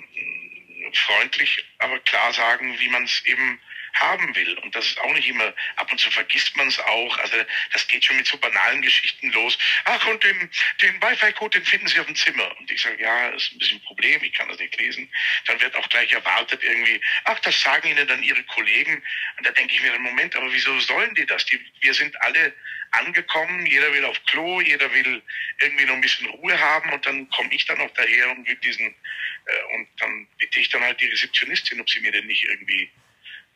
freundlich, aber klar sagen, wie man es eben haben will. Und das ist auch nicht immer, ab und zu vergisst man es auch. Also das geht schon mit so banalen Geschichten los. Ach, und den, den Wi-Fi-Code, den finden Sie auf dem Zimmer. Und ich sage, ja, ist ein bisschen ein Problem, ich kann das nicht lesen. Dann wird auch gleich erwartet irgendwie, ach, das sagen Ihnen dann Ihre Kollegen. Und da denke ich mir, Moment, aber wieso sollen die das? Die, wir sind alle angekommen, jeder will auf Klo, jeder will irgendwie noch ein bisschen Ruhe haben und dann komme ich dann noch daher und will diesen, äh, und dann bitte ich dann halt die Rezeptionistin, ob sie mir denn nicht irgendwie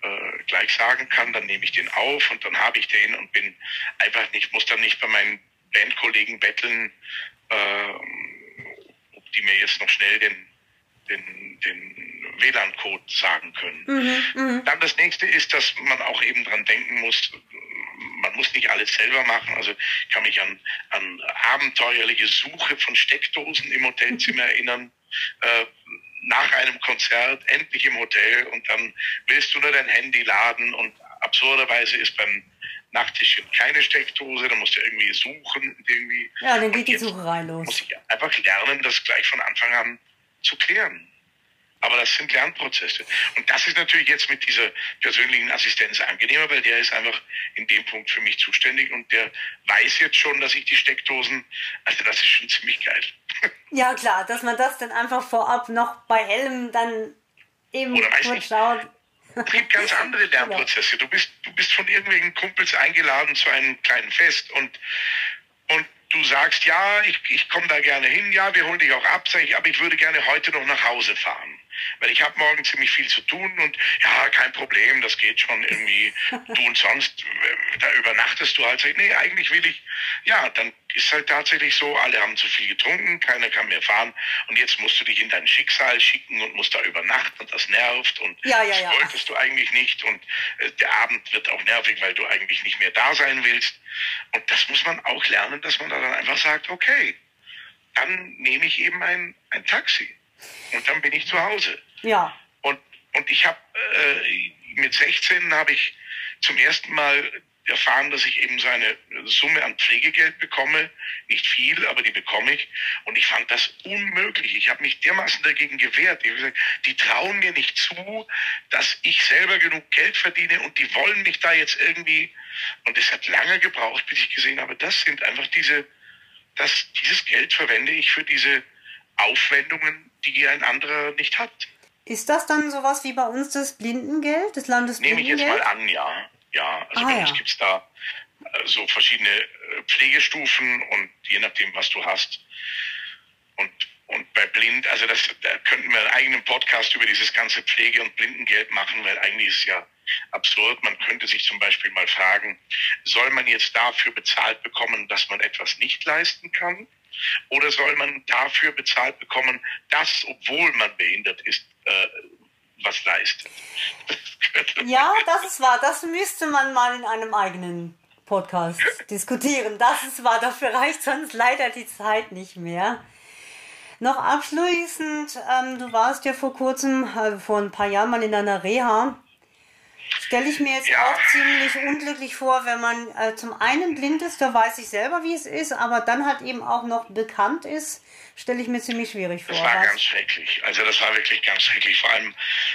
äh, gleich sagen kann, dann nehme ich den auf und dann habe ich den und bin einfach nicht, muss dann nicht bei meinen Bandkollegen betteln, äh, ob die mir jetzt noch schnell den, den, den WLAN-Code sagen können. Mhm, mh. Dann das nächste ist, dass man auch eben dran denken muss, man muss nicht alles selber machen. Also ich kann mich an, an abenteuerliche Suche von Steckdosen im Hotelzimmer erinnern. Äh, nach einem Konzert endlich im Hotel und dann willst du nur dein Handy laden und absurderweise ist beim Nachttischchen keine Steckdose, da musst du irgendwie suchen. Irgendwie. Ja, dann geht die Sucherei los. Muss ich einfach lernen, das gleich von Anfang an zu klären. Aber das sind Lernprozesse. Und das ist natürlich jetzt mit dieser persönlichen Assistenz angenehmer, weil der ist einfach in dem Punkt für mich zuständig und der weiß jetzt schon, dass ich die Steckdosen, also das ist schon ziemlich geil. Ja, klar, dass man das dann einfach vorab noch bei Helm dann eben Oder weiß kurz schaut. Es gibt ganz andere Lernprozesse. Du bist, du bist von irgendwelchen Kumpels eingeladen zu einem kleinen Fest und, und du sagst, ja, ich, ich komme da gerne hin, ja, wir holen dich auch ab, sag ich, aber ich würde gerne heute noch nach Hause fahren weil ich habe morgen ziemlich viel zu tun und ja, kein Problem, das geht schon irgendwie. Du und sonst, äh, da übernachtest du halt. Nee, eigentlich will ich, ja, dann ist halt tatsächlich so, alle haben zu viel getrunken, keiner kann mehr fahren und jetzt musst du dich in dein Schicksal schicken und musst da übernachten und das nervt und ja, ja, das wolltest du eigentlich nicht und äh, der Abend wird auch nervig, weil du eigentlich nicht mehr da sein willst. Und das muss man auch lernen, dass man da dann einfach sagt, okay, dann nehme ich eben ein, ein Taxi. Und dann bin ich zu Hause. Ja. Und, und ich habe äh, mit 16 habe ich zum ersten Mal erfahren, dass ich eben so eine Summe an Pflegegeld bekomme. Nicht viel, aber die bekomme ich. Und ich fand das unmöglich. Ich habe mich dermaßen dagegen gewehrt. Ich habe gesagt, die trauen mir nicht zu, dass ich selber genug Geld verdiene und die wollen mich da jetzt irgendwie. Und es hat lange gebraucht, bis ich gesehen habe, das sind einfach diese, das, dieses Geld verwende ich für diese Aufwendungen, die ein anderer nicht hat. Ist das dann sowas wie bei uns das Blindengeld, das Landesblindengeld? Nehme ich jetzt mal an, ja. Ja, also ah, bei uns ja. gibt es da äh, so verschiedene äh, Pflegestufen und je nachdem, was du hast. Und, und bei Blind, also das, da könnten wir einen eigenen Podcast über dieses ganze Pflege- und Blindengeld machen, weil eigentlich ist es ja absurd. Man könnte sich zum Beispiel mal fragen, soll man jetzt dafür bezahlt bekommen, dass man etwas nicht leisten kann? Oder soll man dafür bezahlt bekommen, dass, obwohl man behindert ist, äh, was leistet? ja, das ist wahr. Das müsste man mal in einem eigenen Podcast diskutieren. Das ist wahr. Dafür reicht sonst leider die Zeit nicht mehr. Noch abschließend, ähm, du warst ja vor kurzem, äh, vor ein paar Jahren mal in einer Reha. Stelle ich mir jetzt Ja. auch ziemlich unglücklich vor, wenn man äh, zum einen blind ist, da weiß ich selber, wie es ist, aber dann halt eben auch noch bekannt ist, stelle ich mir ziemlich schwierig vor. Das war Was- ganz schrecklich. Also das war wirklich ganz schrecklich, vor allem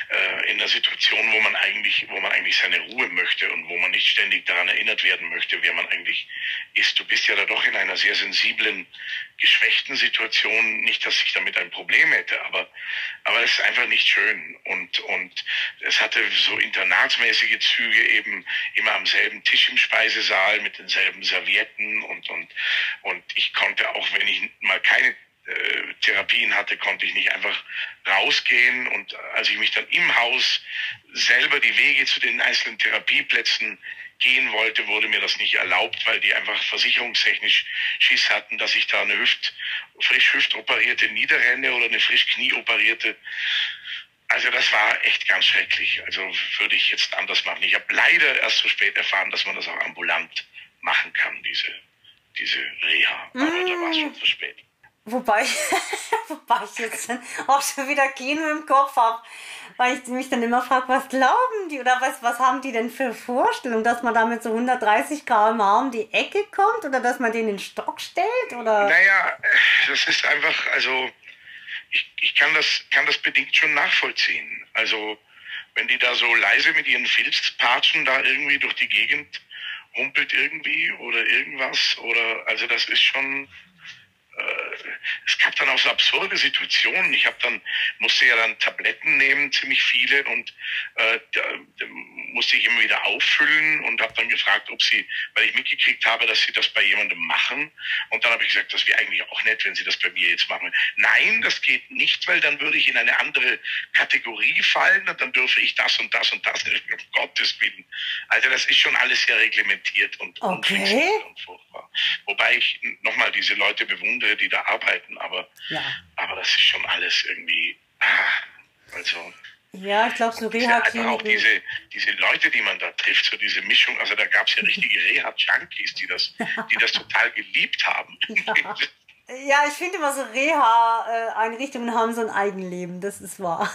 äh, in der Situation, wo man eigentlich, wo man eigentlich seine Ruhe möchte und wo man nicht ständig daran erinnert werden möchte, wer man eigentlich ist. Du bist ja da doch in einer sehr sensiblen, geschwächten Situation. Nicht, dass ich damit ein Problem hätte, aber aber es ist einfach nicht schön. Und und es hatte so internatsmäßige Züge eben immer am selben Tisch im Speisesaal mit denselben Servietten und und und ich konnte auch, wenn ich mal keine äh, Therapien hatte, konnte ich nicht einfach rausgehen. Und als ich mich dann im Haus selber die Wege zu den einzelnen Therapieplätzen gehen wollte, wurde mir das nicht erlaubt, weil die einfach versicherungstechnisch Schiss hatten, dass ich da eine Hüft, frisch hüftoperierte niederrenne oder eine frisch knieoperierte. Also das war echt ganz schrecklich. Also würde ich jetzt anders machen. Ich habe leider erst so spät erfahren, dass man das auch ambulant machen kann, diese, diese Reha. Aber da war es schon zu spät. Wobei, wobei ich jetzt auch schon wieder Kino im Kopf habe, weil ich mich dann immer frage, was glauben die oder was, was haben die denn für Vorstellungen, dass man da mit so 130 km/h um die Ecke kommt oder dass man den in den Stock stellt oder? Naja, das ist einfach, also ich, ich kann das kann das bedingt schon nachvollziehen. Also wenn die da so leise mit ihren Filzpatschen da irgendwie durch die Gegend humpelt irgendwie oder irgendwas oder also das ist schon es gab dann auch so absurde Situationen. Ich habe dann musste ja dann Tabletten nehmen, ziemlich viele und äh, da, da musste ich immer wieder auffüllen und habe dann gefragt, ob sie, weil ich mitgekriegt habe, dass sie das bei jemandem machen und dann habe ich gesagt, das wäre eigentlich auch nett, wenn sie das bei mir jetzt machen. Nein, das geht nicht, weil dann würde ich in eine andere Kategorie fallen und dann dürfe ich das und das und das. Um Gottes Willen. Also das ist schon alles sehr reglementiert und Okay. und furchtbar. Wobei ich nochmal diese Leute bewundere, die da arbeiten, aber, Ja. aber das ist schon alles irgendwie, ah, also Ja, ich glaube, so ja, einfach auch diese, diese Leute, die man da trifft, so diese Mischung, also da gab es ja richtige Reha-Junkies, die das, die das total geliebt haben. Ja, ich finde immer so Reha-Einrichtungen haben so ein Eigenleben, das ist wahr.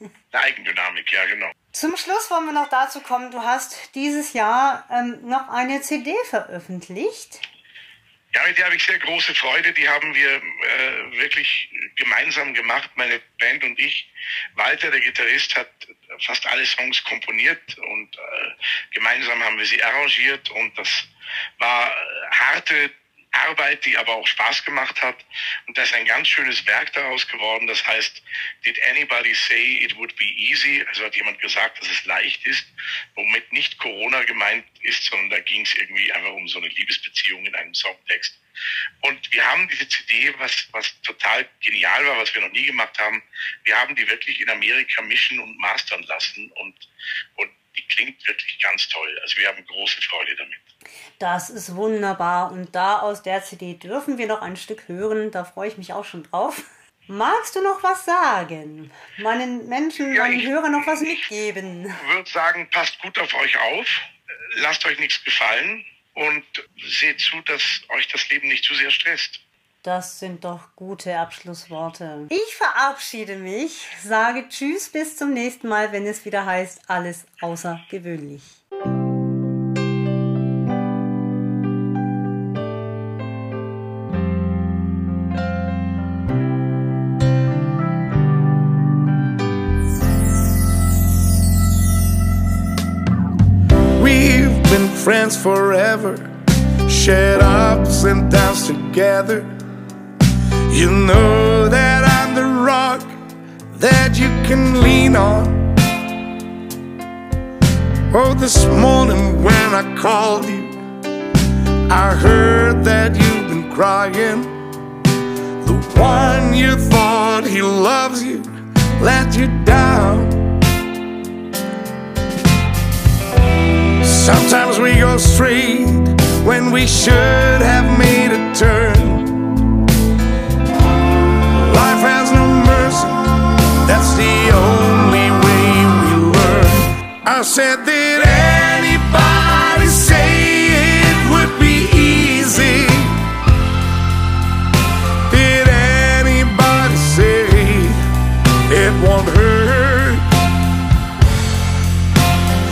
Eine Eigendynamik, ja genau. Zum Schluss wollen wir noch dazu kommen, du hast dieses Jahr ähm, noch eine CD veröffentlicht. Ja, mit der habe ich sehr große Freude. Die haben wir äh, wirklich gemeinsam gemacht, meine Band und ich. Walter, der Gitarrist, hat fast alle Songs komponiert und äh, gemeinsam haben wir sie arrangiert und das war äh, harte Arbeit, die aber auch Spaß gemacht hat. Und da ist ein ganz schönes Werk daraus geworden. Das heißt, Did anybody say it would be easy? Also hat jemand gesagt, dass es leicht ist, womit nicht Corona gemeint ist, sondern da ging es irgendwie einfach um so eine Liebesbeziehung in einem Songtext. Und wir haben diese CD, was, was total genial war, was wir noch nie gemacht haben, wir haben die wirklich in Amerika mischen und mastern lassen und, und die klingt wirklich ganz toll. Also wir haben große Freude damit. Das ist wunderbar. Und da aus der CD dürfen wir noch ein Stück hören. Da freue ich mich auch schon drauf. Magst du noch was sagen? Meinen Menschen, Ja, meinen ich- Hörern noch was mitgeben? würde sagen, passt gut auf euch auf, lasst euch nichts gefallen und seht zu, dass euch das Leben nicht zu sehr stresst. Das sind doch gute Abschlussworte. Ich verabschiede mich, sage Tschüss, bis zum nächsten Mal, wenn es wieder heißt, alles außergewöhnlich. We've been friends forever, shared ups and downs together. You know that I'm the rock that you can lean on. Oh, this morning when I called you, I heard that you've been crying. The one you thought he loves you let you down. Sometimes we go straight when we should have made a turn. I said, Did anybody say it would be easy? Did anybody say it won't hurt?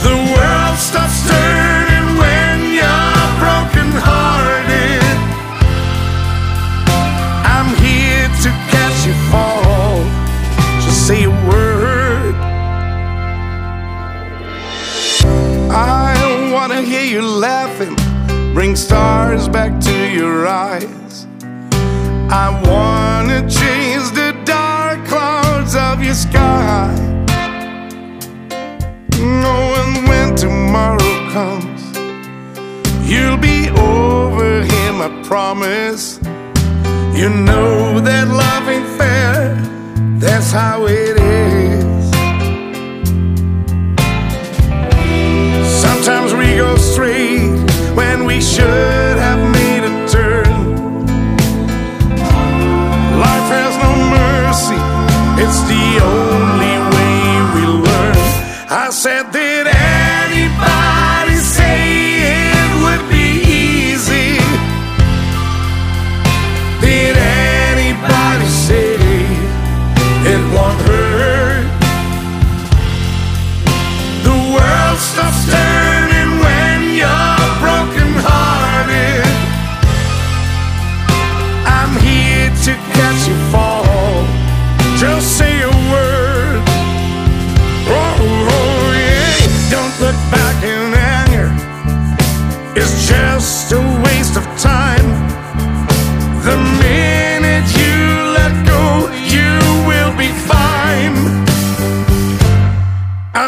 The world world stops turning when you're broken hearted. I'm here to catch you fall. Just say a word. You laughing. Bring stars back to your eyes. I wanna change the dark clouds of your sky. Knowing when tomorrow comes, you'll be over him, I promise. You know that love ain't fair, that's how it is. when we should have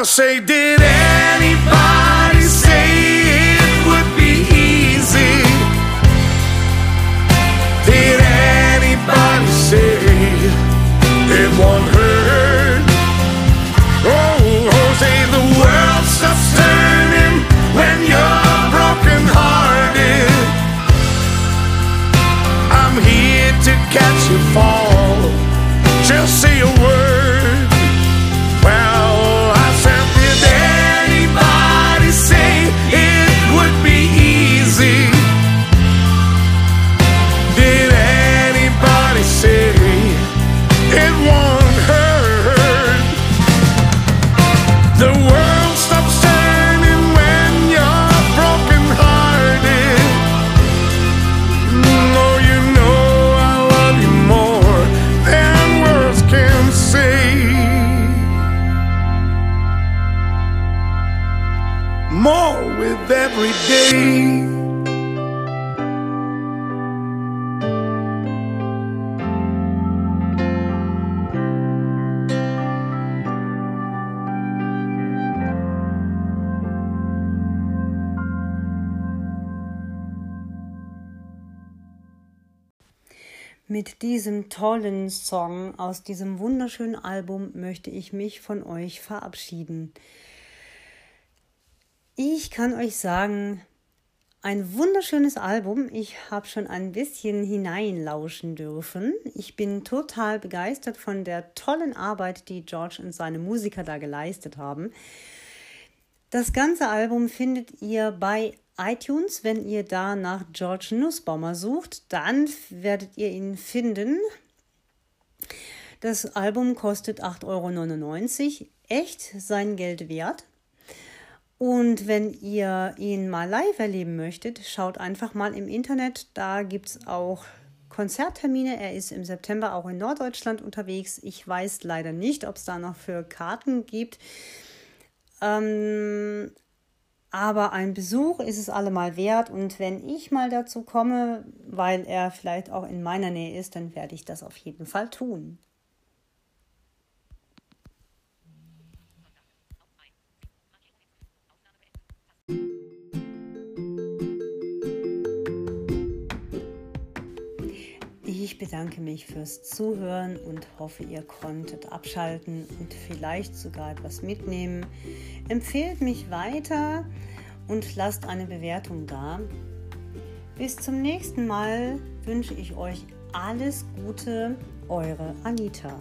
I say, did anybody diesem tollen Song aus diesem wunderschönen Album möchte ich mich von euch verabschieden. Ich kann euch sagen, ein wunderschönes Album. Ich habe schon ein bisschen hineinlauschen dürfen. Ich bin total begeistert von der tollen Arbeit, die George und seine Musiker da geleistet haben. Das ganze Album findet ihr bei iTunes. Wenn ihr da nach George Nussbaumer sucht, dann werdet ihr ihn finden. Das Album kostet 8,99 Euro. Echt sein Geld wert. Und wenn ihr ihn mal live erleben möchtet, schaut einfach mal im Internet. Da gibt es auch Konzerttermine. Er ist im September auch in Norddeutschland unterwegs. Ich weiß leider nicht, ob es da noch für Karten gibt. Ähm, aber ein Besuch ist es allemal wert. Und wenn ich mal dazu komme, weil er vielleicht auch in meiner Nähe ist, dann werde ich das auf jeden Fall tun. Ich bedanke mich fürs Zuhören und hoffe, ihr konntet abschalten und vielleicht sogar etwas mitnehmen. Empfehlt mich weiter und lasst eine Bewertung da. Bis zum nächsten Mal wünsche ich euch alles Gute, eure Anita.